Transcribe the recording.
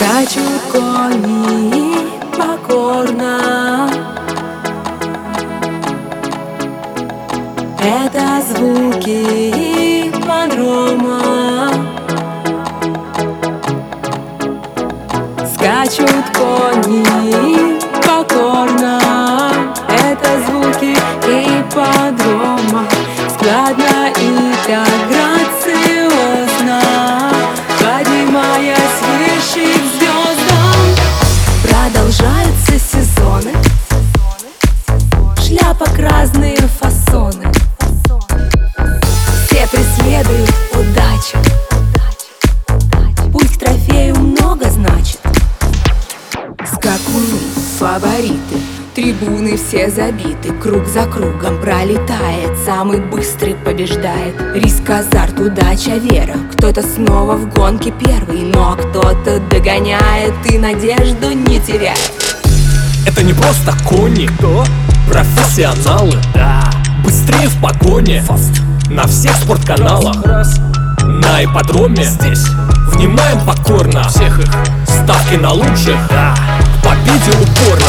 Скачут кони покорно Это звуки ипподрома Скачут кони покорно Это звуки ипподрома Шляпок разные фасоны. Все преследуют удачу. Пусть трофею много значит. Скакуны, фавориты? Трибуны все забиты Круг за кругом пролетает. Самый быстрый побеждает. Риск, азарт, удача, вера. Кто-то снова в гонке первый Но кто-то догоняет И надежду не теряет Это не просто кони, Кто? профессионалы. Да, Быстрее в погоне. Фаст. На всех спортканалах. Раз, На ипподроме. Здесь. Внимаем покорно. Всех их. Ставки на лучших. Да, К победе упорно